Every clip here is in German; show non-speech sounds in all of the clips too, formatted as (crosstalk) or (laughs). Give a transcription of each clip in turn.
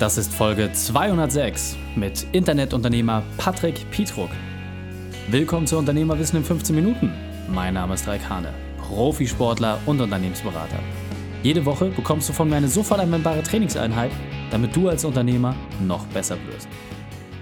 Das ist Folge 206 mit Internetunternehmer Patrick Pietruk. Willkommen zu Unternehmerwissen in 15 Minuten. Mein Name ist Raik Hane, Profisportler und Unternehmensberater. Jede Woche bekommst du von mir eine sofort anwendbare Trainingseinheit, damit du als Unternehmer noch besser wirst.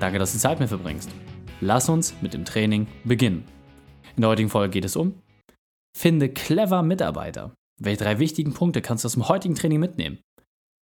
Danke, dass du Zeit mit verbringst. Lass uns mit dem Training beginnen. In der heutigen Folge geht es um Finde clever Mitarbeiter. Welche drei wichtigen Punkte kannst du aus dem heutigen Training mitnehmen?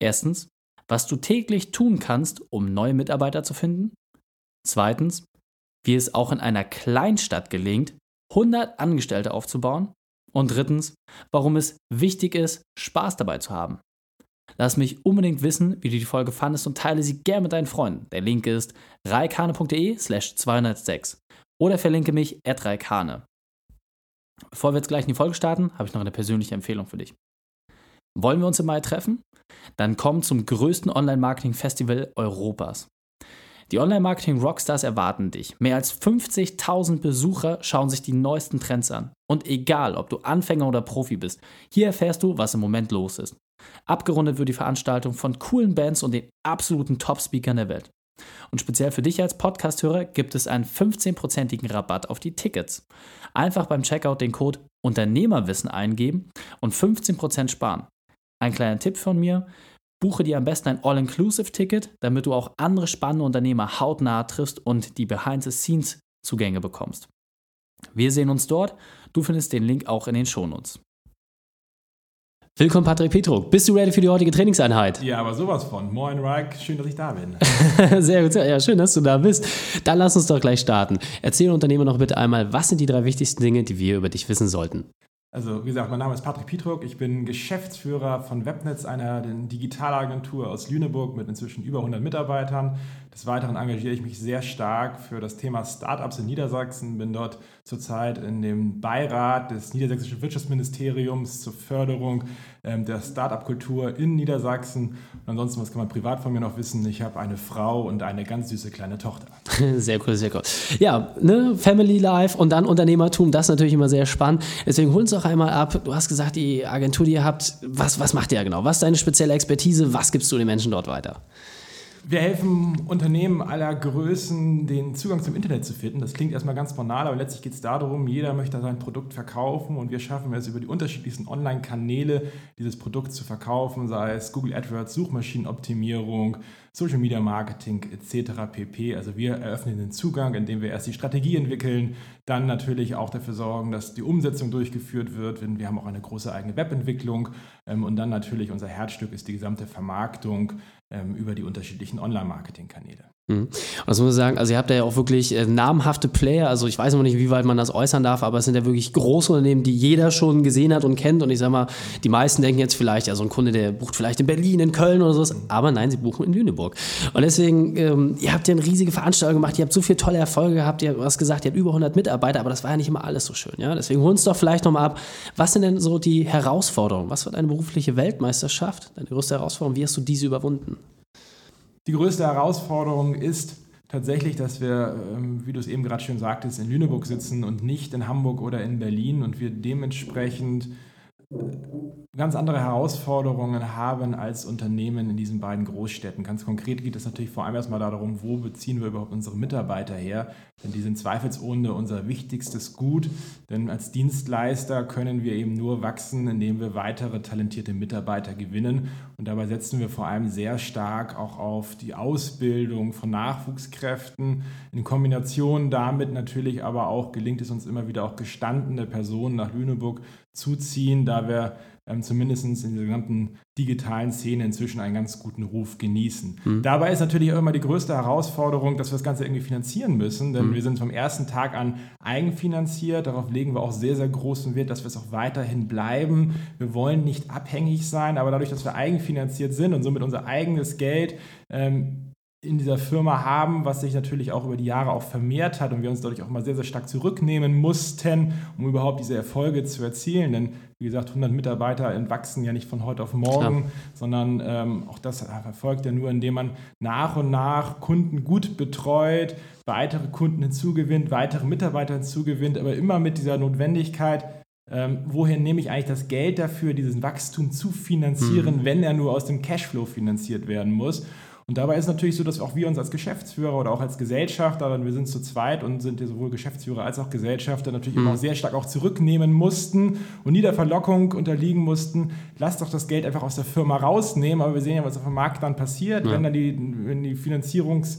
Erstens, was du täglich tun kannst, um neue Mitarbeiter zu finden. Zweitens, wie es auch in einer Kleinstadt gelingt, 100 Angestellte aufzubauen. Und drittens, warum es wichtig ist, Spaß dabei zu haben. Lass mich unbedingt wissen, wie du die Folge fandest und teile sie gern mit deinen Freunden. Der Link ist reikane.de slash 206 oder verlinke mich at reikane. Bevor wir jetzt gleich in die Folge starten, habe ich noch eine persönliche Empfehlung für dich. Wollen wir uns im Mai treffen? Dann komm zum größten Online-Marketing-Festival Europas. Die Online-Marketing-Rockstars erwarten dich. Mehr als 50.000 Besucher schauen sich die neuesten Trends an. Und egal, ob du Anfänger oder Profi bist, hier erfährst du, was im Moment los ist. Abgerundet wird die Veranstaltung von coolen Bands und den absoluten Top-Speakern der Welt. Und speziell für dich als Podcast-Hörer gibt es einen 15%igen Rabatt auf die Tickets. Einfach beim Checkout den Code Unternehmerwissen eingeben und 15% sparen. Ein kleiner Tipp von mir, buche dir am besten ein All-Inclusive-Ticket, damit du auch andere spannende Unternehmer hautnah triffst und die Behind-the-Scenes-Zugänge bekommst. Wir sehen uns dort. Du findest den Link auch in den Shownotes. Willkommen, Patrick Petruk. Bist du ready für die heutige Trainingseinheit? Ja, aber sowas von. Moin, Raik. Schön, dass ich da bin. (laughs) sehr gut. Ja, schön, dass du da bist. Dann lass uns doch gleich starten. Erzähl Unternehmer noch bitte einmal, was sind die drei wichtigsten Dinge, die wir über dich wissen sollten? Also, wie gesagt, mein Name ist Patrick Pietruk. Ich bin Geschäftsführer von Webnetz, einer Digitalagentur aus Lüneburg mit inzwischen über 100 Mitarbeitern. Des Weiteren engagiere ich mich sehr stark für das Thema Startups in Niedersachsen. Bin dort zurzeit in dem Beirat des Niedersächsischen Wirtschaftsministeriums zur Förderung ähm, der Startup-Kultur in Niedersachsen. Und ansonsten, was kann man privat von mir noch wissen? Ich habe eine Frau und eine ganz süße kleine Tochter. (laughs) Sehr cool, sehr cool. Ja, ne, Family Life und dann Unternehmertum, das ist natürlich immer sehr spannend. Deswegen hol uns doch einmal ab. Du hast gesagt, die Agentur, die ihr habt, was, was macht ihr genau? Was ist deine spezielle Expertise? Was gibst du den Menschen dort weiter? Wir helfen Unternehmen aller Größen, den Zugang zum Internet zu finden. Das klingt erstmal ganz banal, aber letztlich geht es darum, jeder möchte sein Produkt verkaufen und wir schaffen es über die unterschiedlichsten Online-Kanäle, dieses Produkt zu verkaufen, sei es Google AdWords, Suchmaschinenoptimierung, Social Media Marketing etc. pp. Also wir eröffnen den Zugang, indem wir erst die Strategie entwickeln, dann natürlich auch dafür sorgen, dass die Umsetzung durchgeführt wird. Wir haben auch eine große eigene Webentwicklung ähm, und dann natürlich unser Herzstück ist die gesamte Vermarktung ähm, über die unterschiedlichen Online-Marketing-Kanäle. Mhm. Das muss man sagen, also ihr habt ja auch wirklich äh, namhafte Player, also ich weiß noch nicht, wie weit man das äußern darf, aber es sind ja wirklich große Unternehmen, die jeder schon gesehen hat und kennt. Und ich sag mal, die meisten denken jetzt vielleicht, ja so ein Kunde, der bucht vielleicht in Berlin, in Köln oder sowas, aber nein, sie buchen in Lüneburg. Und deswegen, ähm, ihr habt ja eine riesige Veranstaltung gemacht, ihr habt so viele tolle Erfolge gehabt, ihr hast gesagt, ihr habt über 100 Mitarbeiter, aber das war ja nicht immer alles so schön, ja, deswegen hol uns doch vielleicht nochmal ab, was sind denn so die Herausforderungen, was war deine berufliche Weltmeisterschaft, deine größte Herausforderung, wie hast du diese überwunden? Die größte Herausforderung ist tatsächlich, dass wir, ähm, wie du es eben gerade schon sagtest, in Lüneburg sitzen und nicht in Hamburg oder in Berlin und wir dementsprechend ganz andere Herausforderungen haben als Unternehmen in diesen beiden Großstädten. Ganz konkret geht es natürlich vor allem erstmal darum, wo beziehen wir überhaupt unsere Mitarbeiter her, denn die sind zweifelsohne unser wichtigstes Gut, denn als Dienstleister können wir eben nur wachsen, indem wir weitere talentierte Mitarbeiter gewinnen und dabei setzen wir vor allem sehr stark auch auf die Ausbildung von Nachwuchskräften. In Kombination damit natürlich aber auch gelingt es uns immer wieder auch gestandene Personen nach Lüneburg zuziehen, da wir ähm, zumindest in der gesamten digitalen Szene inzwischen einen ganz guten Ruf genießen. Mhm. Dabei ist natürlich auch immer die größte Herausforderung, dass wir das Ganze irgendwie finanzieren müssen, denn mhm. wir sind vom ersten Tag an eigenfinanziert. Darauf legen wir auch sehr, sehr großen Wert, dass wir es auch weiterhin bleiben. Wir wollen nicht abhängig sein, aber dadurch, dass wir eigenfinanziert sind und somit unser eigenes Geld ähm, in dieser Firma haben, was sich natürlich auch über die Jahre auch vermehrt hat und wir uns dadurch auch mal sehr, sehr stark zurücknehmen mussten, um überhaupt diese Erfolge zu erzielen. Denn wie gesagt, 100 Mitarbeiter entwachsen ja nicht von heute auf morgen, Klar. sondern ähm, auch das erfolgt ja nur, indem man nach und nach Kunden gut betreut, weitere Kunden hinzugewinnt, weitere Mitarbeiter hinzugewinnt, aber immer mit dieser Notwendigkeit, ähm, woher nehme ich eigentlich das Geld dafür, diesen Wachstum zu finanzieren, mhm. wenn er nur aus dem Cashflow finanziert werden muss. Und dabei ist natürlich so, dass auch wir uns als Geschäftsführer oder auch als Gesellschafter, wir sind zu zweit und sind ja sowohl Geschäftsführer als auch Gesellschafter, natürlich mhm. immer sehr stark auch zurücknehmen mussten und nie der Verlockung unterliegen mussten, lasst doch das Geld einfach aus der Firma rausnehmen. Aber wir sehen ja, was auf dem Markt dann passiert, ja. wenn dann die, wenn die Finanzierungs-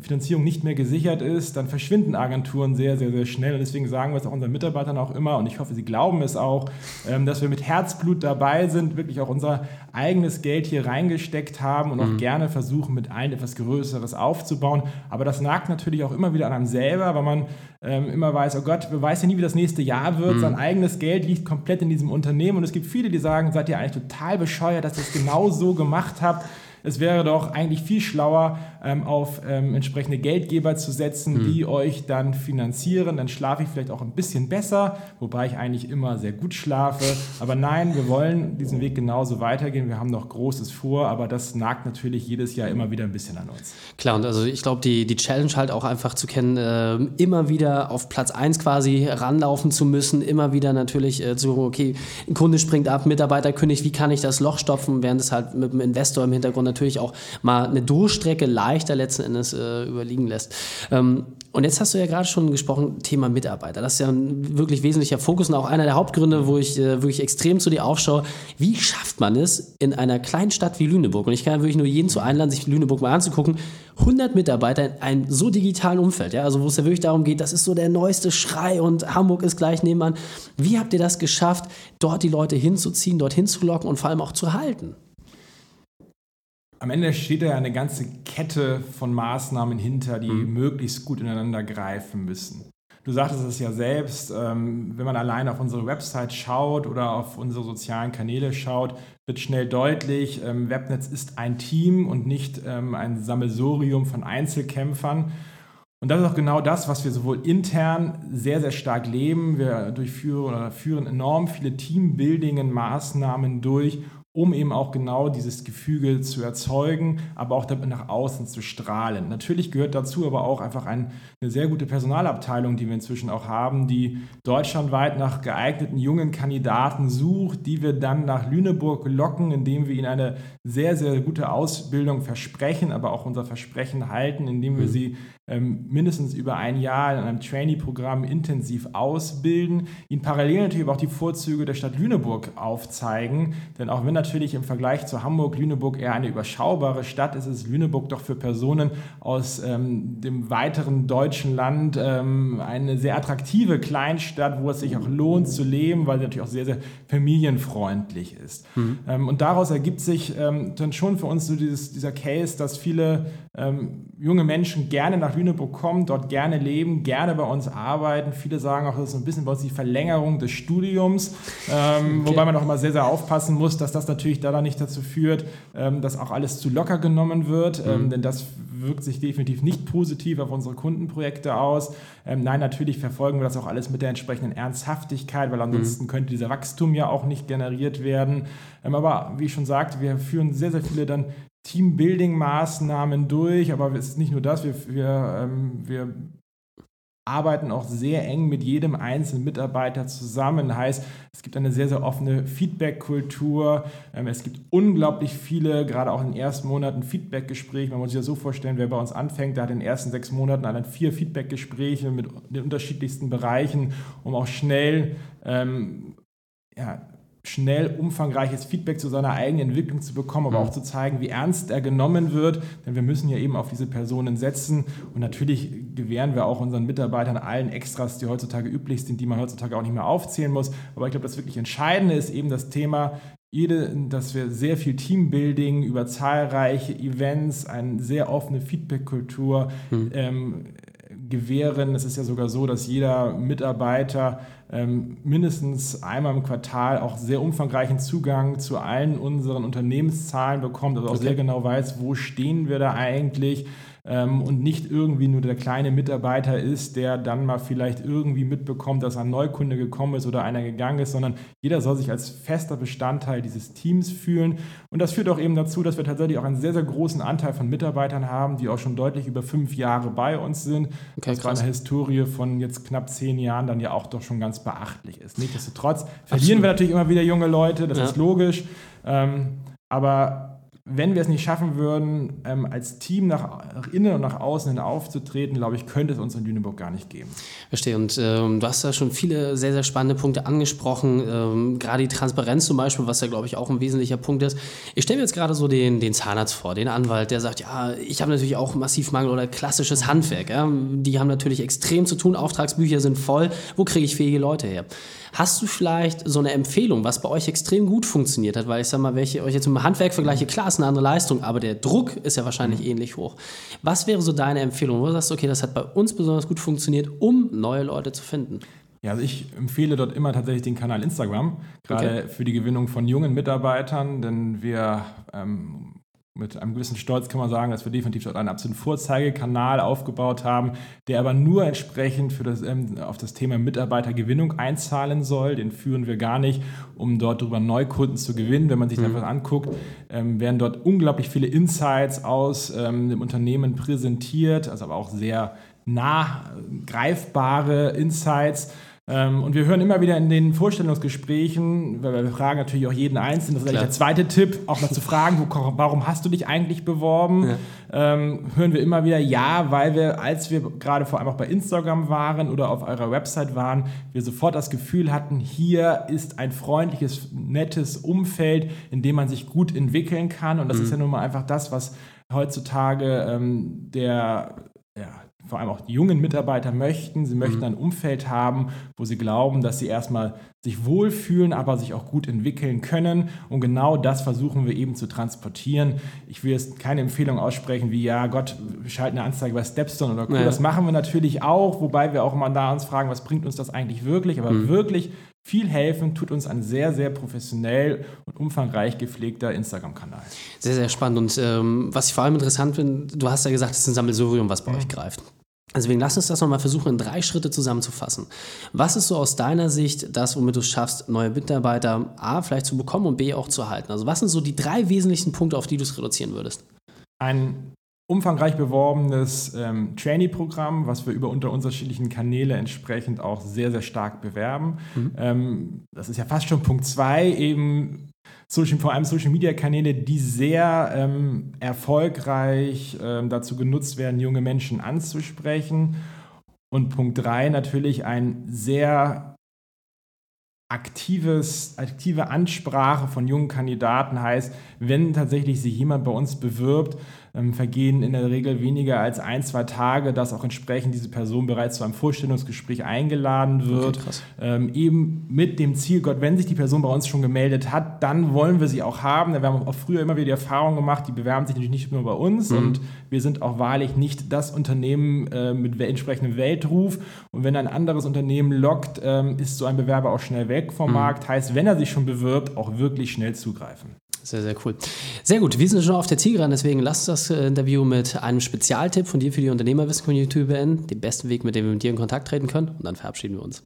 Finanzierung nicht mehr gesichert ist, dann verschwinden Agenturen sehr, sehr, sehr schnell. Und deswegen sagen wir es auch unseren Mitarbeitern auch immer, und ich hoffe, sie glauben es auch, ähm, dass wir mit Herzblut dabei sind, wirklich auch unser eigenes Geld hier reingesteckt haben und auch mhm. gerne versuchen, mit allen etwas Größeres aufzubauen. Aber das nagt natürlich auch immer wieder an einem selber, weil man ähm, immer weiß, oh Gott, man weiß ja nie, wie das nächste Jahr wird. Mhm. Sein eigenes Geld liegt komplett in diesem Unternehmen. Und es gibt viele, die sagen, seid ihr eigentlich total bescheuert, dass ihr es genau so gemacht habt es wäre doch eigentlich viel schlauer, ähm, auf ähm, entsprechende Geldgeber zu setzen, mhm. die euch dann finanzieren. Dann schlafe ich vielleicht auch ein bisschen besser, wobei ich eigentlich immer sehr gut schlafe. Aber nein, wir wollen diesen Weg genauso weitergehen. Wir haben noch Großes vor, aber das nagt natürlich jedes Jahr immer wieder ein bisschen an uns. Klar, und also ich glaube, die, die Challenge halt auch einfach zu kennen, äh, immer wieder auf Platz 1 quasi ranlaufen zu müssen, immer wieder natürlich äh, zu, okay, ein Kunde springt ab, Mitarbeiter kündigt, wie kann ich das Loch stopfen, während es halt mit dem Investor im Hintergrund natürlich auch mal eine Durchstrecke leichter letzten Endes äh, überliegen lässt. Ähm, und jetzt hast du ja gerade schon gesprochen, Thema Mitarbeiter. Das ist ja ein wirklich wesentlicher Fokus und auch einer der Hauptgründe, wo ich äh, wirklich extrem zu dir aufschaue. Wie schafft man es in einer kleinen Stadt wie Lüneburg? Und ich kann wirklich nur jeden zu einladen, sich Lüneburg mal anzugucken. 100 Mitarbeiter in einem so digitalen Umfeld, ja, also wo es ja wirklich darum geht, das ist so der neueste Schrei und Hamburg ist gleich nebenan. Wie habt ihr das geschafft, dort die Leute hinzuziehen, dort hinzulocken und vor allem auch zu halten? Am Ende steht da eine ganze Kette von Maßnahmen hinter, die mhm. möglichst gut ineinander greifen müssen. Du sagtest es ja selbst, ähm, wenn man allein auf unsere Website schaut oder auf unsere sozialen Kanäle schaut, wird schnell deutlich, ähm, Webnetz ist ein Team und nicht ähm, ein Sammelsurium von Einzelkämpfern. Und das ist auch genau das, was wir sowohl intern sehr, sehr stark leben. Wir durchführen oder führen enorm viele Teambuilding-Maßnahmen durch, um eben auch genau dieses Gefüge zu erzeugen, aber auch damit nach außen zu strahlen. Natürlich gehört dazu aber auch einfach ein, eine sehr gute Personalabteilung, die wir inzwischen auch haben, die deutschlandweit nach geeigneten jungen Kandidaten sucht, die wir dann nach Lüneburg locken, indem wir ihnen eine sehr, sehr gute Ausbildung versprechen, aber auch unser Versprechen halten, indem wir mhm. sie ähm, mindestens über ein Jahr in einem Trainee-Programm intensiv ausbilden, ihnen parallel natürlich aber auch die Vorzüge der Stadt Lüneburg aufzeigen. Denn auch wenn natürlich im Vergleich zu Hamburg Lüneburg eher eine überschaubare Stadt ist, ist Lüneburg doch für Personen aus ähm, dem weiteren deutschen Land ähm, eine sehr attraktive Kleinstadt, wo es sich auch lohnt zu leben, weil sie natürlich auch sehr, sehr familienfreundlich ist. Mhm. Ähm, und daraus ergibt sich ähm, dann schon für uns so dieses, dieser Case, dass viele ähm, junge Menschen gerne nach Lüneburg kommen, dort gerne leben, gerne bei uns arbeiten. Viele sagen auch, das ist ein bisschen bei uns die Verlängerung des Studiums, ähm, okay. wobei man auch immer sehr, sehr aufpassen muss, dass das natürlich da nicht dazu führt, ähm, dass auch alles zu locker genommen wird, ähm, mhm. denn das wirkt sich definitiv nicht positiv auf unsere Kundenprojekte aus. Ähm, nein, natürlich verfolgen wir das auch alles mit der entsprechenden Ernsthaftigkeit, weil ansonsten mhm. könnte dieser Wachstum ja auch nicht generiert werden. Ähm, aber wie ich schon sagte, wir führen sehr, sehr viele dann Teambuilding-Maßnahmen durch, aber es ist nicht nur das, wir, wir, ähm, wir arbeiten auch sehr eng mit jedem einzelnen Mitarbeiter zusammen. Heißt, es gibt eine sehr, sehr offene Feedback-Kultur. Ähm, es gibt unglaublich viele, gerade auch in den ersten Monaten, Feedback-Gespräche. Man muss sich ja so vorstellen, wer bei uns anfängt, der hat in den ersten sechs Monaten allein vier Feedback-Gespräche mit den unterschiedlichsten Bereichen, um auch schnell ähm, ja, schnell umfangreiches Feedback zu seiner eigenen Entwicklung zu bekommen, aber mhm. auch zu zeigen, wie ernst er genommen wird. Denn wir müssen ja eben auf diese Personen setzen. Und natürlich gewähren wir auch unseren Mitarbeitern allen Extras, die heutzutage üblich sind, die man heutzutage auch nicht mehr aufzählen muss. Aber ich glaube, das wirklich Entscheidende ist eben das Thema, jede, dass wir sehr viel Teambuilding über zahlreiche Events, eine sehr offene Feedback-Kultur mhm. ähm, gewähren. Es ist ja sogar so, dass jeder Mitarbeiter ähm, mindestens einmal im Quartal auch sehr umfangreichen Zugang zu allen unseren Unternehmenszahlen bekommt, also auch okay. sehr genau weiß, wo stehen wir da eigentlich ähm, und nicht irgendwie nur der kleine Mitarbeiter ist, der dann mal vielleicht irgendwie mitbekommt, dass ein Neukunde gekommen ist oder einer gegangen ist, sondern jeder soll sich als fester Bestandteil dieses Teams fühlen. Und das führt auch eben dazu, dass wir tatsächlich auch einen sehr, sehr großen Anteil von Mitarbeitern haben, die auch schon deutlich über fünf Jahre bei uns sind. Okay, das war eine Historie von jetzt knapp zehn Jahren dann ja auch doch schon ganz beachtlich ist. Nichtsdestotrotz verlieren Absolut. wir natürlich immer wieder junge Leute, das ja. ist logisch. Ähm, aber wenn wir es nicht schaffen würden, ähm, als Team nach innen und nach außen hin aufzutreten, glaube ich, könnte es uns in Lüneburg gar nicht geben. Verstehe. Und ähm, du hast da schon viele sehr, sehr spannende Punkte angesprochen. Ähm, gerade die Transparenz zum Beispiel, was ja, glaube ich, auch ein wesentlicher Punkt ist. Ich stelle mir jetzt gerade so den, den Zahnarzt vor, den Anwalt, der sagt, ja, ich habe natürlich auch massiv Mangel oder klassisches Handwerk. Ja? Die haben natürlich extrem zu tun, Auftragsbücher sind voll. Wo kriege ich fähige Leute her? Hast du vielleicht so eine Empfehlung, was bei euch extrem gut funktioniert hat? Weil ich sage mal, ich euch jetzt im Handwerk vergleiche, klar ist eine andere Leistung, aber der Druck ist ja wahrscheinlich mhm. ähnlich hoch. Was wäre so deine Empfehlung, wo du sagst, okay, das hat bei uns besonders gut funktioniert, um neue Leute zu finden? Ja, also ich empfehle dort immer tatsächlich den Kanal Instagram, gerade okay. für die Gewinnung von jungen Mitarbeitern, denn wir ähm, mit einem gewissen Stolz kann man sagen, dass wir definitiv dort einen absoluten Vorzeigekanal aufgebaut haben, der aber nur entsprechend für das, ähm, auf das Thema Mitarbeitergewinnung einzahlen soll. Den führen wir gar nicht, um dort darüber Neukunden zu gewinnen. Wenn man sich mhm. das anguckt, ähm, werden dort unglaublich viele Insights aus ähm, dem Unternehmen präsentiert, also aber auch sehr nah greifbare Insights und wir hören immer wieder in den Vorstellungsgesprächen, weil wir fragen natürlich auch jeden Einzelnen, das ist eigentlich der zweite Tipp, auch mal zu fragen, wo, warum hast du dich eigentlich beworben? Ja. Ähm, hören wir immer wieder, ja, weil wir, als wir gerade vor allem auch bei Instagram waren oder auf eurer Website waren, wir sofort das Gefühl hatten, hier ist ein freundliches, nettes Umfeld, in dem man sich gut entwickeln kann. Und das mhm. ist ja nun mal einfach das, was heutzutage ähm, der ja, vor allem auch die jungen Mitarbeiter möchten. Sie möchten mhm. ein Umfeld haben, wo sie glauben, dass sie erstmal sich wohlfühlen, aber sich auch gut entwickeln können. Und genau das versuchen wir eben zu transportieren. Ich will jetzt keine Empfehlung aussprechen wie, ja Gott, wir schalten eine Anzeige bei Stepstone oder Co. Ja. Das machen wir natürlich auch, wobei wir auch immer da uns fragen, was bringt uns das eigentlich wirklich? Aber mhm. wirklich viel helfen tut uns ein sehr, sehr professionell und umfangreich gepflegter Instagram-Kanal. Sehr, sehr spannend. Und ähm, was ich vor allem interessant finde, du hast ja gesagt, es ist ein Sammelsurium, was bei mhm. euch greift. Deswegen lass uns das nochmal versuchen, in drei Schritte zusammenzufassen. Was ist so aus deiner Sicht das, womit du es schaffst, neue Mitarbeiter A vielleicht zu bekommen und B auch zu halten? Also was sind so die drei wesentlichen Punkte, auf die du es reduzieren würdest? Ein umfangreich beworbenes ähm, Trainee-Programm, was wir über unter unterschiedlichen Kanäle entsprechend auch sehr, sehr stark bewerben. Mhm. Ähm, das ist ja fast schon Punkt zwei, eben Social, vor allem Social-Media-Kanäle, die sehr ähm, erfolgreich ähm, dazu genutzt werden, junge Menschen anzusprechen. Und Punkt drei natürlich ein sehr aktives, aktive Ansprache von jungen Kandidaten heißt, wenn tatsächlich sich jemand bei uns bewirbt, ähm, vergehen in der Regel weniger als ein, zwei Tage, dass auch entsprechend diese Person bereits zu einem Vorstellungsgespräch eingeladen wird. Okay, ähm, eben mit dem Ziel, Gott, wenn sich die Person bei uns schon gemeldet hat, dann wollen wir sie auch haben. Wir haben auch früher immer wieder die Erfahrung gemacht, die bewerben sich natürlich nicht nur bei uns mhm. und wir sind auch wahrlich nicht das Unternehmen äh, mit entsprechendem Weltruf. Und wenn ein anderes Unternehmen lockt, ähm, ist so ein Bewerber auch schnell weg vom mhm. Markt. Heißt, wenn er sich schon bewirbt, auch wirklich schnell zugreifen. Sehr, sehr cool. Sehr gut. Wir sind schon auf der Zielgeraden, deswegen lasst das äh, Interview mit einem Spezialtipp von dir für die Unternehmerwissen-Community beenden. Den besten Weg, mit dem wir mit dir in Kontakt treten können. Und dann verabschieden wir uns.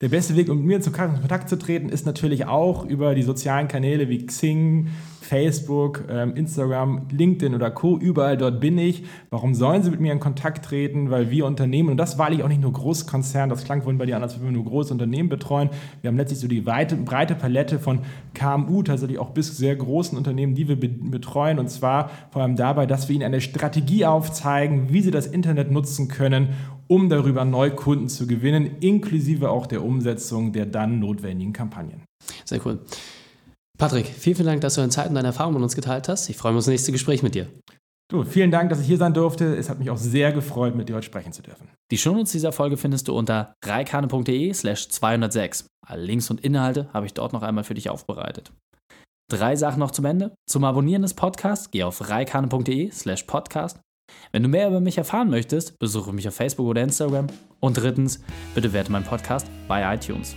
Der beste Weg, um mit mir in Kontakt zu treten, ist natürlich auch über die sozialen Kanäle wie Xing, Facebook, ähm, Instagram, LinkedIn oder Co. Überall dort bin ich. Warum sollen Sie mit mir in Kontakt treten? Weil wir Unternehmen, und das weil ich auch nicht nur Großkonzern, das klang vorhin bei dir an, als wenn wir nur große Unternehmen betreuen. Wir haben letztlich so die weite, breite Palette von KMU, tatsächlich auch bis sehr großen Unternehmen, die wir betreuen. Und zwar vor allem dabei, dass wir Ihnen eine Strategie aufzeigen, wie Sie das Internet nutzen können, um darüber Neukunden zu gewinnen, inklusive auch der Umsetzung der dann notwendigen Kampagnen. Sehr cool. Patrick, vielen, vielen Dank, dass du deine Zeit und deine Erfahrungen mit uns geteilt hast. Ich freue mich auf das nächste Gespräch mit dir. Du, vielen Dank, dass ich hier sein durfte. Es hat mich auch sehr gefreut, mit dir heute sprechen zu dürfen. Die Shownotes dieser Folge findest du unter reikane.de slash 206. Alle Links und Inhalte habe ich dort noch einmal für dich aufbereitet. Drei Sachen noch zum Ende. Zum Abonnieren des Podcasts geh auf reikane.de slash podcast. Wenn du mehr über mich erfahren möchtest, besuche mich auf Facebook oder Instagram. Und drittens, bitte werte meinen Podcast bei iTunes.